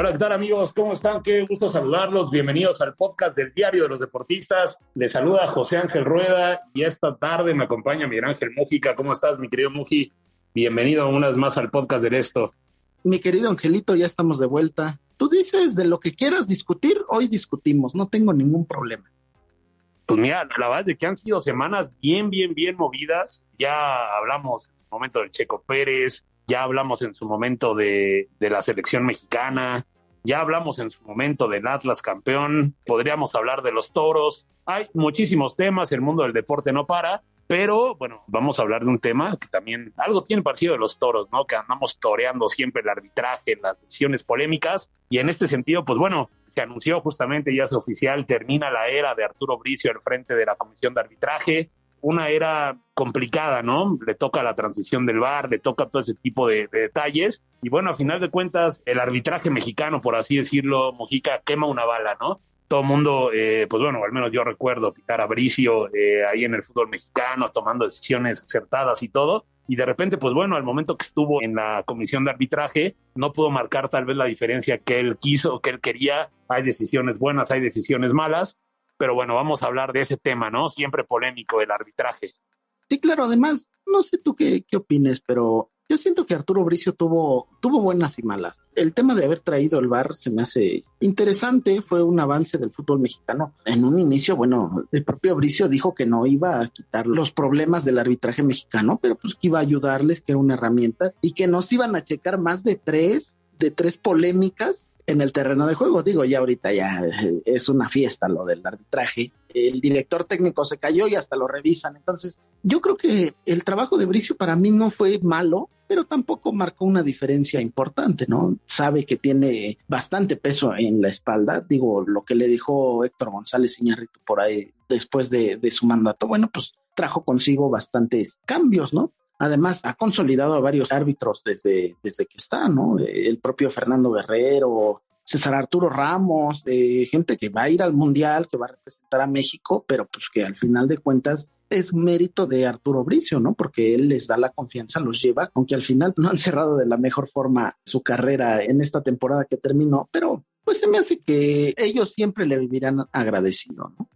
Hola, ¿qué tal amigos? ¿Cómo están? Qué gusto saludarlos. Bienvenidos al podcast del Diario de los Deportistas. Les saluda José Ángel Rueda y esta tarde me acompaña Miguel Ángel Mujica. ¿Cómo estás, mi querido Muji? Bienvenido una vez más al podcast del Esto. Mi querido Angelito, ya estamos de vuelta. Tú dices de lo que quieras discutir, hoy discutimos, no tengo ningún problema. Pues mira, la verdad es de que han sido semanas bien, bien, bien movidas. Ya hablamos en el momento del Checo Pérez, ya hablamos en su momento de, la selección mexicana, ya hablamos en su momento del Atlas campeón, podríamos hablar de los toros, hay muchísimos temas, el mundo del deporte no para, pero bueno, vamos a hablar de un tema que también algo tiene parecido de los toros, ¿no? Que andamos toreando siempre el arbitraje, las decisiones polémicas, y en este sentido, pues bueno, se anunció justamente, ya es oficial, termina la era de Arturo Bricio al frente de la Comisión de Arbitraje, una era complicada, ¿no? Le toca la transición del VAR, le toca todo ese tipo de, de, detalles. Y bueno, a final de cuentas, el arbitraje mexicano, por así decirlo, Mojica, quema una bala, ¿no? Todo mundo, eh, pues bueno, al menos yo recuerdo pitar a Bricio eh, ahí en el fútbol mexicano, tomando decisiones acertadas y todo. Y de repente, pues bueno, al momento que estuvo en la comisión de arbitraje, no pudo marcar tal vez la diferencia que él quiso, que él quería. Hay decisiones buenas, hay decisiones malas pero bueno, vamos a hablar de ese tema, ¿no? Siempre polémico, el arbitraje. Sí, claro, además, no sé tú qué, qué opines, pero yo siento que Arturo Bricio tuvo, tuvo buenas y malas. El tema de haber traído el VAR se me hace interesante, fue un avance del fútbol mexicano. En un inicio, bueno, el propio Bricio dijo que no iba a quitar los problemas del arbitraje mexicano, pero pues que iba a ayudarles, que era una herramienta, y que nos iban a checar más de tres, de tres polémicas en el terreno de juego. Digo, ya ahorita ya es una fiesta lo del arbitraje. El director técnico se cayó y hasta lo revisan. Entonces, yo creo que el trabajo de Bricio para mí no fue malo, pero tampoco marcó una diferencia importante, ¿no? Sabe que tiene bastante peso en la espalda. Digo, lo que le dijo Héctor González Iñárritu por ahí después de, de su mandato, bueno, pues trajo consigo bastantes cambios, ¿no? Además, ha consolidado a varios árbitros desde, desde que está, ¿no? El propio Fernando Guerrero, César Arturo Ramos, de gente que va a ir al Mundial, que va a representar a México, pero pues que al final de cuentas es mérito de Arturo Bricio, ¿no? Porque él les da la confianza, los lleva, aunque al final no han cerrado de la mejor forma su carrera en esta temporada que terminó, pero pues se me hace que ellos siempre le vivirán agradecido, ¿no?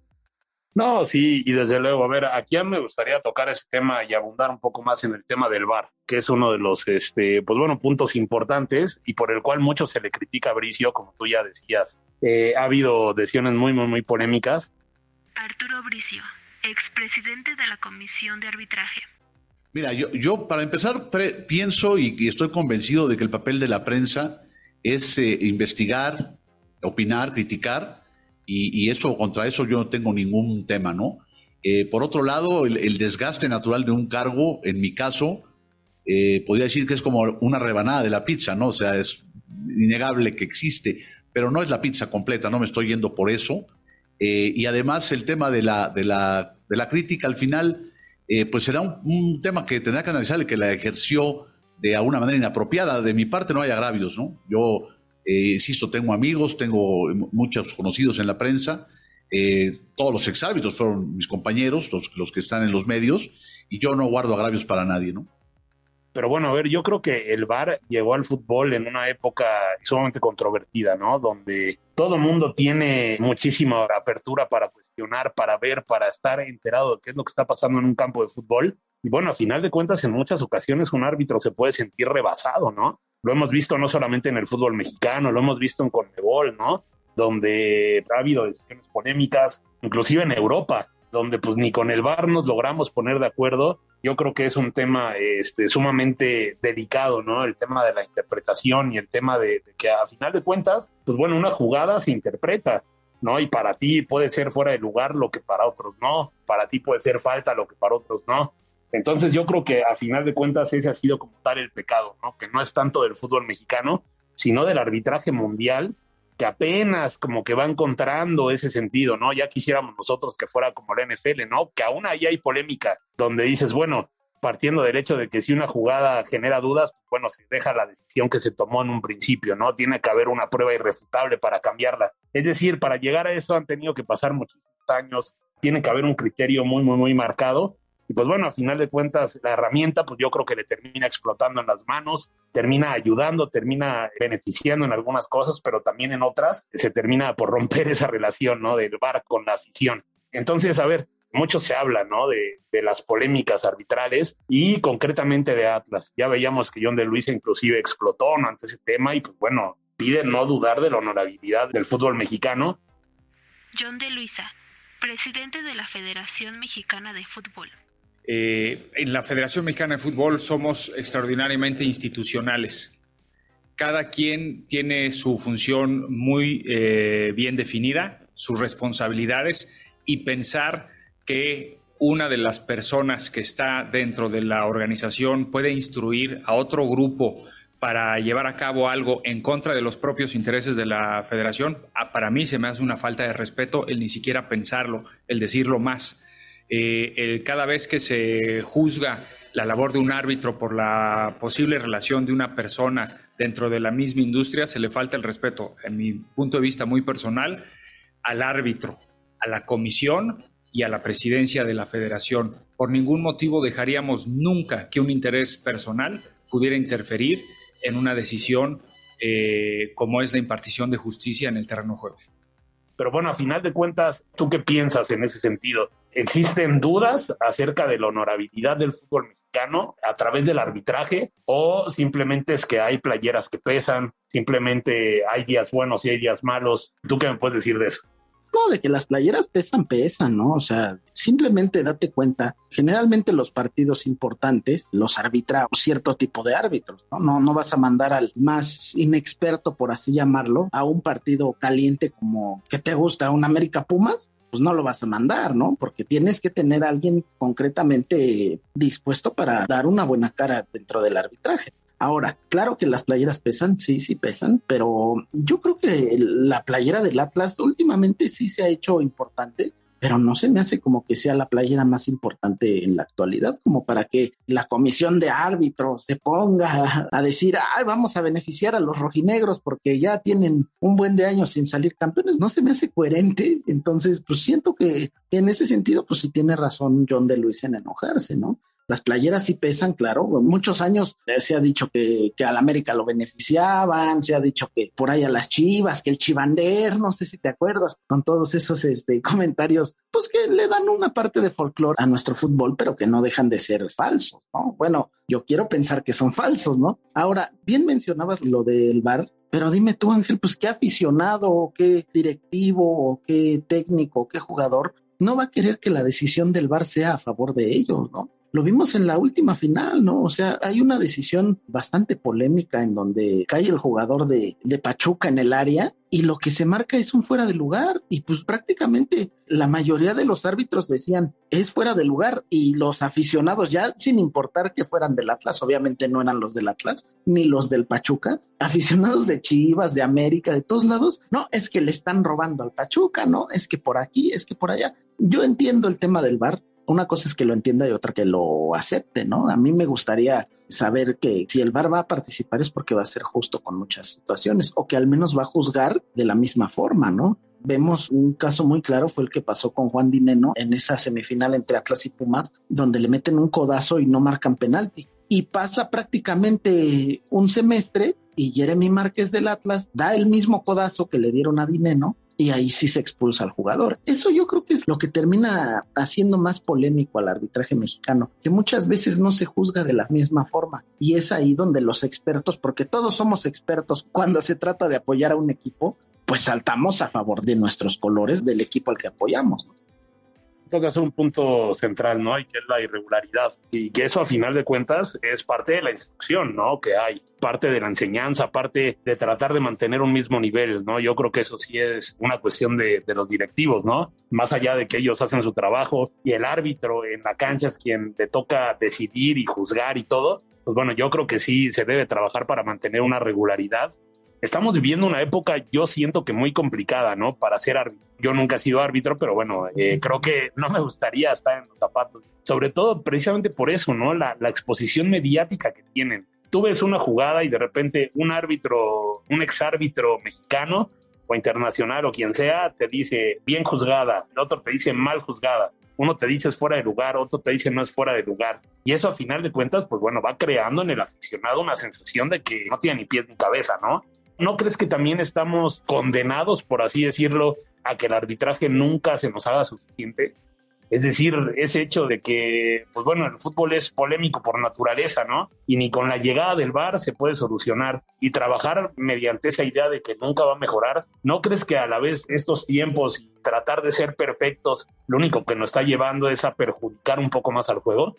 No, sí, y desde luego, a ver, aquí me gustaría tocar ese tema y abundar un poco más en el tema del VAR, que es uno de los, este, pues bueno, puntos importantes y por el cual mucho se le critica a Bricio, como tú ya decías. Eh, ha habido decisiones muy, muy, muy polémicas. Arturo Bricio, expresidente de la Comisión de Arbitraje. Mira, yo, yo para empezar pienso y, y, estoy convencido de que el papel de la prensa es eh, investigar, opinar, criticar y, y, eso, contra eso yo no tengo ningún tema, ¿no? Eh, por otro lado, el, desgaste natural de un cargo, en mi caso, eh, podría decir que es como una rebanada de la pizza, ¿no? O sea, es innegable que existe, pero no es la pizza completa, no me estoy yendo por eso. Eh, y además el tema de la, de la, de la crítica al final, pues será un, un, tema que tendrá que analizar el que la ejerció de alguna manera inapropiada. De mi parte no hay agravios, ¿no? Yo eh, insisto, tengo amigos, tengo muchos conocidos en la prensa, eh, todos los exárbitros fueron mis compañeros, los, que están en los medios, y yo no guardo agravios para nadie, ¿no? Pero bueno, a ver, yo creo que el VAR llegó al fútbol en una época sumamente controvertida, ¿no? Donde todo mundo tiene muchísima apertura para cuestionar, para ver, para estar enterado de qué es lo que está pasando en un campo de fútbol. Y bueno, a final de cuentas, en muchas ocasiones un árbitro se puede sentir rebasado, ¿no? Lo hemos visto no solamente en el fútbol mexicano, lo hemos visto en Conmebol, ¿no? Donde ha habido decisiones polémicas, inclusive en Europa, donde pues ni con el VAR nos logramos poner de acuerdo. Yo creo que es un tema este, sumamente delicado, ¿no? El tema de la interpretación y el tema de, de, que a final de cuentas, pues bueno, una jugada se interpreta, ¿no? Y para ti puede ser fuera de lugar lo que para otros no, para ti puede ser falta lo que para otros no. Entonces yo creo que a final de cuentas ese ha sido como tal el pecado, ¿no? Que no es tanto del fútbol mexicano, sino del arbitraje mundial, que apenas como que va encontrando ese sentido, ¿no? Ya quisiéramos nosotros que fuera como la NFL, ¿no? Que aún ahí hay polémica donde dices, bueno, partiendo del hecho de que si una jugada genera dudas, bueno, se deja la decisión que se tomó en un principio, ¿no? Tiene que haber una prueba irrefutable para cambiarla. Es decir, para llegar a eso han tenido que pasar muchísimos años, tiene que haber un criterio muy, muy, muy marcado y pues bueno, a final de cuentas, la herramienta, pues yo creo que le termina explotando en las manos, termina ayudando, termina beneficiando en algunas cosas, pero también en otras se termina por romper esa relación, ¿no? Del bar con la afición. Entonces, a ver, mucho se habla, ¿no? De, de, las polémicas arbitrales y concretamente de Atlas. Ya veíamos que John de Luisa inclusive explotó ¿no? ante ese tema y pues bueno, pide no dudar de la honorabilidad del fútbol mexicano. John de Luisa, presidente de la Federación Mexicana de Fútbol. Eh, en la Federación Mexicana de Fútbol somos extraordinariamente institucionales. Cada quien tiene su función muy eh, bien definida, sus responsabilidades y pensar que una de las personas que está dentro de la organización puede instruir a otro grupo para llevar a cabo algo en contra de los propios intereses de la federación, para mí se me hace una falta de respeto el ni siquiera pensarlo, el decirlo más. Eh, cada vez que se juzga la labor de un árbitro por la posible relación de una persona dentro de la misma industria, se le falta el respeto, en mi punto de vista muy personal, al árbitro, a la comisión y a la presidencia de la federación. Por ningún motivo dejaríamos nunca que un interés personal pudiera interferir en una decisión eh, como es la impartición de justicia en el terreno de juego. Pero bueno, a final de cuentas, ¿tú qué piensas en ese sentido? ¿Existen dudas acerca de la honorabilidad del fútbol mexicano a través del arbitraje? ¿O simplemente es que hay playeras que pesan? ¿Simplemente hay días buenos y hay días malos? ¿Tú qué me puedes decir de eso? No, de que las playeras pesan, pesan, ¿no? O sea, simplemente date cuenta, generalmente los partidos importantes los arbitra cierto tipo de árbitros, ¿no? No, no vas a mandar al más inexperto, por así llamarlo, a un partido caliente como que te gusta, un América Pumas, pues no lo vas a mandar, ¿no? Porque tienes que tener a alguien concretamente dispuesto para dar una buena cara dentro del arbitraje. Ahora, claro que las playeras pesan, sí, sí pesan, pero yo creo que la playera del Atlas últimamente sí se ha hecho importante, pero no se me hace como que sea la playera más importante en la actualidad, como para que la comisión de árbitros se ponga a decir, ay, vamos a beneficiar a los rojinegros porque ya tienen un buen de años sin salir campeones. No se me hace coherente. Entonces, pues siento que en ese sentido, pues sí tiene razón John de Luis en enojarse, ¿no? Las playeras sí pesan, claro. Muchos años se ha dicho que, que al América lo beneficiaban, se ha dicho que por ahí a las chivas, que el chivander, no sé si te acuerdas, con todos esos este, comentarios, pues que le dan una parte de folclore a nuestro fútbol, pero que no dejan de ser falsos, ¿no? Bueno, yo quiero pensar que son falsos, ¿no? Ahora, bien mencionabas lo del bar, pero dime tú, Ángel, pues qué aficionado, qué directivo, qué técnico, qué jugador no va a querer que la decisión del VAR sea a favor de ellos, ¿no? Lo vimos en la última final, ¿no? O sea, hay una decisión bastante polémica en donde cae el jugador de, de Pachuca en el área y lo que se marca es un fuera de lugar y pues prácticamente la mayoría de los árbitros decían es fuera de lugar y los aficionados ya sin importar que fueran del Atlas, obviamente no eran los del Atlas ni los del Pachuca, aficionados de Chivas, de América, de todos lados, no, es que le están robando al Pachuca, no, es que por aquí, es que por allá. Yo entiendo el tema del bar, una cosa es que lo entienda y otra que lo acepte, ¿no? A mí me gustaría saber que si el VAR va a participar es porque va a ser justo con muchas situaciones o que al menos va a juzgar de la misma forma, ¿no? Vemos un caso muy claro, fue el que pasó con Juan Dineno en esa semifinal entre Atlas y Pumas, donde le meten un codazo y no marcan penalti. Y pasa prácticamente un semestre y Jeremy Márquez del Atlas da el mismo codazo que le dieron a Dineno y ahí sí se expulsa al jugador. Eso yo creo que es lo que termina haciendo más polémico al arbitraje mexicano, que muchas veces no se juzga de la misma forma y es ahí donde los expertos, porque todos somos expertos cuando se trata de apoyar a un equipo, pues saltamos a favor de nuestros colores del equipo al que apoyamos tocas un punto central, ¿no? Y que es la irregularidad. Y que eso, a final de cuentas, es parte de la instrucción, ¿no? Que hay, parte de la enseñanza, parte de tratar de mantener un mismo nivel, ¿no? Yo creo que eso sí es una cuestión de, de los directivos, ¿no? Más allá de que ellos hacen su trabajo y el árbitro en la cancha es quien le toca decidir y juzgar y todo, pues bueno, yo creo que sí se debe trabajar para mantener una regularidad estamos viviendo una época, yo siento que muy complicada, ¿no? Para ser árbitro. Yo nunca he sido árbitro, pero bueno, eh, creo que no me gustaría estar en los zapatos. Sobre todo precisamente por eso, ¿no? La, la exposición mediática que tienen. Tú ves una jugada y de repente un árbitro, un exárbitro mexicano o internacional o quien sea, te dice bien juzgada, el otro te dice mal juzgada. Uno te dice es fuera de lugar, otro te dice no es fuera de lugar. Y eso a final de cuentas, pues bueno, va creando en el aficionado una sensación de que no tiene ni pies ni cabeza, ¿no? ¿No crees que también estamos condenados, por así decirlo, a que el arbitraje nunca se nos haga suficiente? Es decir, ese hecho de que, pues bueno, el fútbol es polémico por naturaleza, ¿no? Y ni con la llegada del VAR se puede solucionar. Y trabajar mediante esa idea de que nunca va a mejorar, ¿no crees que a la vez estos tiempos y tratar de ser perfectos, lo único que nos está llevando es a perjudicar un poco más al juego?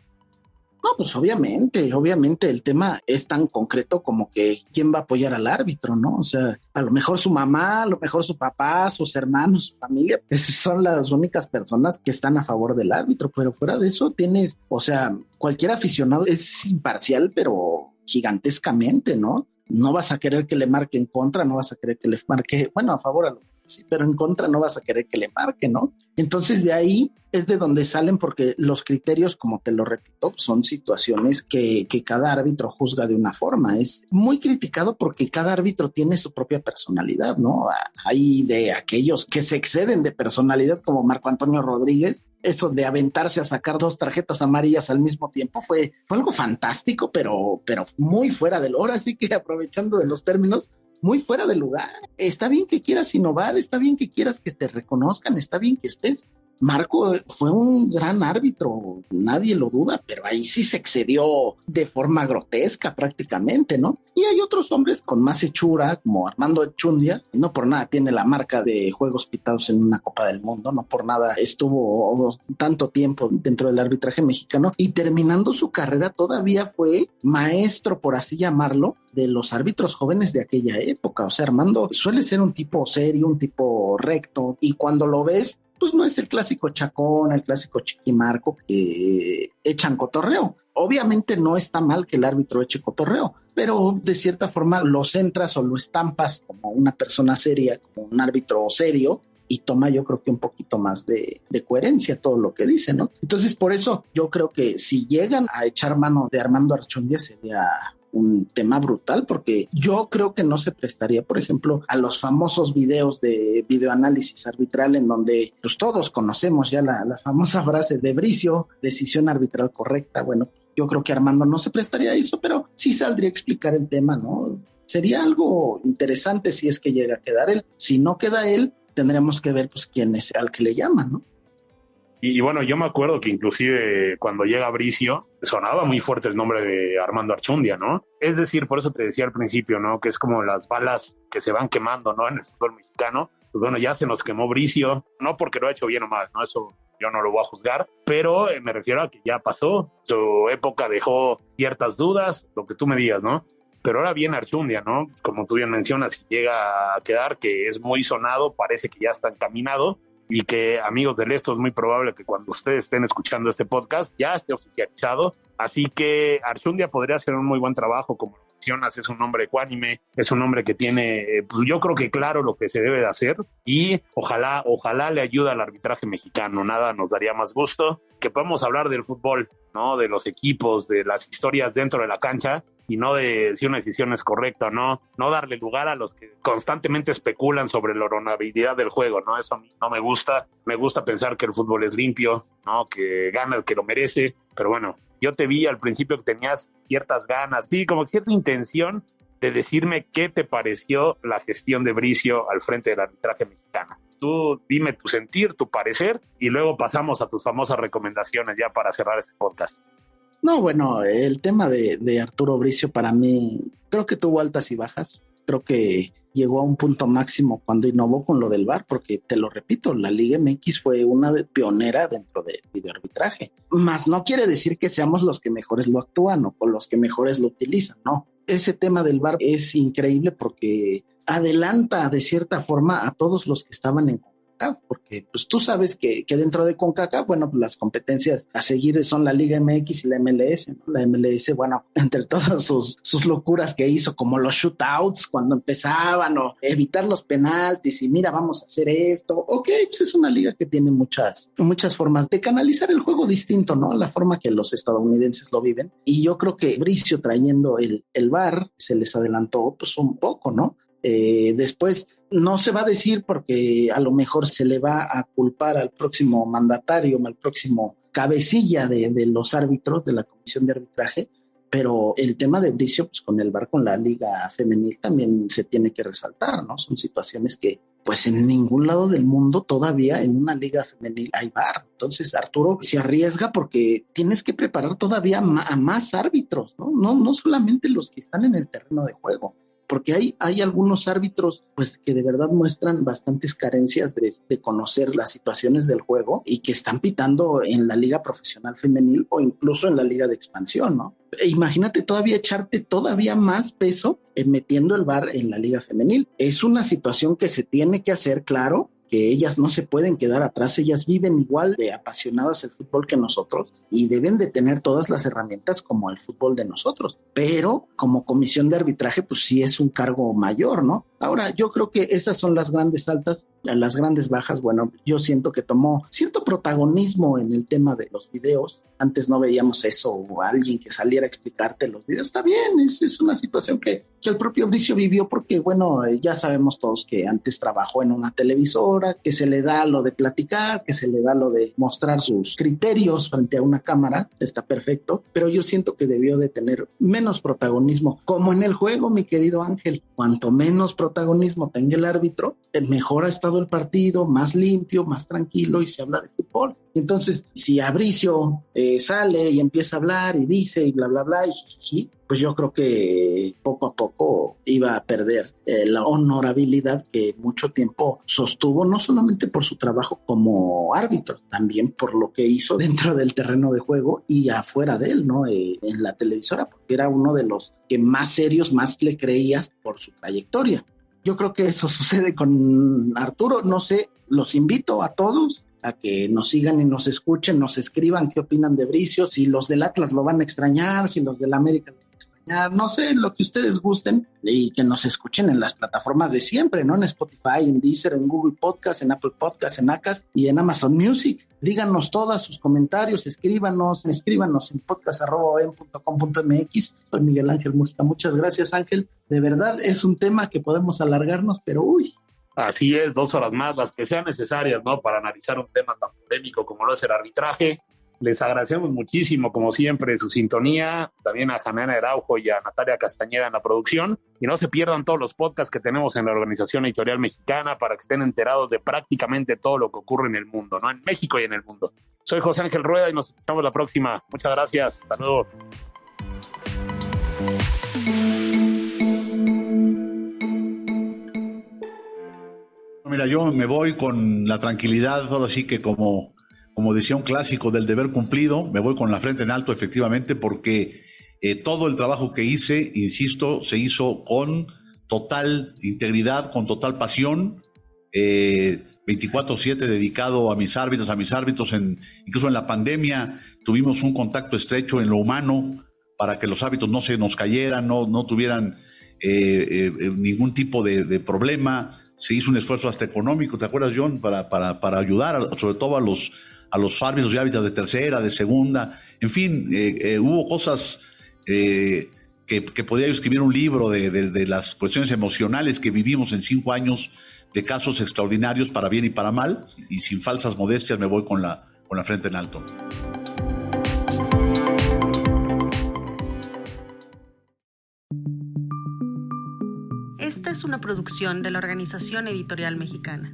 No, pues obviamente, obviamente el tema es tan concreto como que quién va a apoyar al árbitro, ¿no? O sea, a lo mejor su mamá, a lo mejor su papá, sus hermanos, su familia, esas son las únicas personas que están a favor del árbitro, pero fuera de eso tienes, o sea, cualquier aficionado es imparcial, pero gigantescamente, ¿no? No vas a querer que le marque en contra, no vas a querer que le marque, bueno, a favor a lo sí, pero en contra no vas a querer que le marque, ¿no? Entonces de ahí es de donde salen porque los criterios, como te lo repito, son situaciones que, que, cada árbitro juzga de una forma. Es muy criticado porque cada árbitro tiene su propia personalidad, ¿no? Hay de aquellos que se exceden de personalidad como Marco Antonio Rodríguez. Eso de aventarse a sacar dos tarjetas amarillas al mismo tiempo fue, fue algo fantástico, pero, pero muy fuera del hora. Así que aprovechando de los términos, muy fuera de lugar. Está bien que quieras innovar, está bien que quieras que te reconozcan, está bien que estés Marco fue un gran árbitro, nadie lo duda, pero ahí sí se excedió de forma grotesca prácticamente, ¿no? Y hay otros hombres con más hechura, como Armando Echundia, no por nada tiene la marca de juegos pitados en una Copa del Mundo, no por nada estuvo tanto tiempo dentro del arbitraje mexicano y terminando su carrera todavía fue maestro, por así llamarlo, de los árbitros jóvenes de aquella época. O sea, Armando suele ser un tipo serio, un tipo recto, y cuando lo ves, pues no es el clásico chacón, el clásico chiquimarco que echan cotorreo. Obviamente no está mal que el árbitro eche cotorreo, pero de cierta forma lo centras o lo estampas como una persona seria, como un árbitro serio, y toma yo creo que un poquito más de, de, coherencia todo lo que dice, ¿no? Entonces por eso yo creo que si llegan a echar mano de Armando Archundia sería un tema brutal porque yo creo que no se prestaría, por ejemplo, a los famosos videos de videoanálisis arbitral en donde pues todos conocemos ya la, famosa frase de Bricio, decisión arbitral correcta. Bueno, yo creo que Armando no se prestaría a eso, pero sí saldría a explicar el tema, ¿no? Sería algo interesante si es que llega a quedar él. Si no queda él, tendremos que ver pues quién es al que le llaman, ¿no? Y, bueno, yo me acuerdo que inclusive cuando llega Bricio, sonaba muy fuerte el nombre de Armando Archundia, ¿no? Es decir, por eso te decía al principio, ¿no? Que es como las balas que se van quemando, ¿no? En el fútbol mexicano. Pues bueno, ya se nos quemó Bricio, no porque lo ha hecho bien o mal, ¿no? Eso yo no lo voy a juzgar, pero me refiero a que ya pasó, su época dejó ciertas dudas, lo que tú me digas, ¿no? Pero ahora viene Archundia, ¿no? Como tú bien mencionas, llega a quedar, que es muy sonado, parece que ya está encaminado, y que amigos del esto es muy probable que cuando ustedes estén escuchando este podcast ya esté oficializado. Así que Archundia podría hacer un muy buen trabajo, como mencionas, es un hombre ecuánime, es un hombre que tiene, eh, pues yo creo que claro lo que se debe de hacer y ojalá, ojalá le ayude al arbitraje mexicano. Nada nos daría más gusto que podamos hablar del fútbol, ¿no? De los equipos, de las historias dentro de la cancha y no de si una decisión es correcta o no, no darle lugar a los que constantemente especulan sobre la honorabilidad del juego, ¿no? Eso no me gusta, me gusta pensar que el fútbol es limpio, ¿no? Que gana el que lo merece, pero bueno, yo te vi al principio que tenías ciertas ganas, sí, como cierta intención de decirme qué te pareció la gestión de Bricio al frente del arbitraje mexicano. Tú dime tu sentir, tu parecer y luego pasamos a tus famosas recomendaciones ya para cerrar este podcast. No, bueno, el tema de, Arturo Bricio para mí creo que tuvo altas y bajas. Creo que llegó a un punto máximo cuando innovó con lo del VAR, porque te lo repito, la Liga MX fue una de pionera dentro del videoarbitraje. Más no quiere decir que seamos los que mejores lo actúan o los que mejores lo utilizan, no. Ese tema del VAR es increíble porque adelanta de cierta forma a todos los que estaban en porque pues tú sabes que, que dentro de CONCACAF, bueno, pues las competencias a seguir son la Liga MX y la MLS, ¿no? La MLS, bueno, entre todas sus, sus locuras que hizo, como los shootouts cuando empezaban o evitar los penaltis y mira, vamos a hacer esto, ok, pues es una liga que tiene muchas, muchas formas de canalizar el juego distinto, ¿no? La forma que los estadounidenses lo viven. Y yo creo que Bricio trayendo el, el bar se les adelantó pues un poco, ¿no? Eh, después no se va a decir porque a lo mejor se le va a culpar al próximo mandatario, al próximo cabecilla de, los árbitros de la comisión de arbitraje, pero el tema de Bricio, pues con el bar con la liga femenil también se tiene que resaltar, ¿no? Son situaciones que pues en ningún lado del mundo todavía en una liga femenil hay bar. Entonces Arturo se arriesga porque tienes que preparar todavía a más árbitros, ¿no? No, no solamente los que están en el terreno de juego porque hay, hay algunos árbitros pues que de verdad muestran bastantes carencias de, de, conocer las situaciones del juego y que están pitando en la liga profesional femenil o incluso en la liga de expansión, ¿no? E imagínate todavía echarte todavía más peso en metiendo el bar en la liga femenil. Es una situación que se tiene que hacer, claro, que ellas no se pueden quedar atrás, ellas viven igual de apasionadas el fútbol que nosotros y deben de tener todas las herramientas como el fútbol de nosotros, pero como comisión de arbitraje pues sí es un cargo mayor, ¿no? Ahora, yo creo que esas son las grandes altas, las grandes bajas. Bueno, yo siento que tomó cierto protagonismo en el tema de los videos. Antes no veíamos eso o alguien que saliera a explicarte los videos. Está bien, es, es una situación que, el propio Bricio vivió porque, bueno, ya sabemos todos que antes trabajó en una televisora, que se le da lo de platicar, que se le da lo de mostrar sus criterios frente a una cámara. Está perfecto, pero yo siento que debió de tener menos protagonismo, como en el juego, mi querido Ángel. Cuanto menos protagonismo tenga el árbitro, eh, mejor ha estado el partido, más limpio, más tranquilo y se habla de fútbol. Entonces, si Abricio eh, sale y empieza a hablar y dice y bla, bla, bla, y pues yo creo que poco a poco iba a perder eh, la honorabilidad que mucho tiempo sostuvo, no solamente por su trabajo como árbitro, también por lo que hizo dentro del terreno de juego y afuera de él, ¿no? en la televisora, porque era uno de los que más serios, más le creías por su trayectoria. Yo creo que eso sucede con Arturo. No sé, los invito a todos a que nos sigan y nos escuchen, nos escriban qué opinan de Bricio, si los del Atlas lo van a extrañar, si los del América lo no sé, lo que ustedes gusten y que nos escuchen en las plataformas de siempre, ¿no? En Spotify, en Deezer, en Google Podcast, en Apple Podcast, en Acast y en Amazon Music. Díganos todos sus comentarios, escríbanos, escríbanos en podcast.com.mx. Soy Miguel Ángel Mújica. Muchas gracias, Ángel. De verdad es un tema que podemos alargarnos, pero uy, Así es, dos horas más, las que sean necesarias, ¿no? Para analizar un tema tan polémico como lo es el arbitraje. Les agradecemos muchísimo, como siempre, su sintonía, también a Janena Araujo y a Natalia Castañeda en la producción. Y no se pierdan todos los podcasts que tenemos en la Organización Editorial Mexicana para que estén enterados de prácticamente todo lo que ocurre en el mundo, ¿no? En México y en el mundo. Soy José Ángel Rueda y nos vemos la próxima. Muchas gracias. Hasta luego. Mira, yo me voy con la tranquilidad, ahora sí que como, como decía un clásico del deber cumplido, me voy con la frente en alto efectivamente porque eh, todo el trabajo que hice, insisto, se hizo con total integridad, con total pasión, eh, 24/7 dedicado a mis árbitros, a mis árbitros, en, incluso en la pandemia tuvimos un contacto estrecho en lo humano para que los árbitros no se nos cayeran, no, no tuvieran eh, eh, ningún tipo de problema se hizo un esfuerzo hasta económico, ¿te acuerdas, John? Para, para, para ayudar, sobre todo a los, a los árbitros y hábitats de tercera, de segunda. En fin, eh, eh, hubo cosas eh, que, podría escribir un libro de, de, las cuestiones emocionales que vivimos en cinco años de casos extraordinarios para bien y para mal. Y sin falsas modestias me voy con la, con la frente en alto. es una producción de la Organización Editorial Mexicana.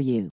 for you.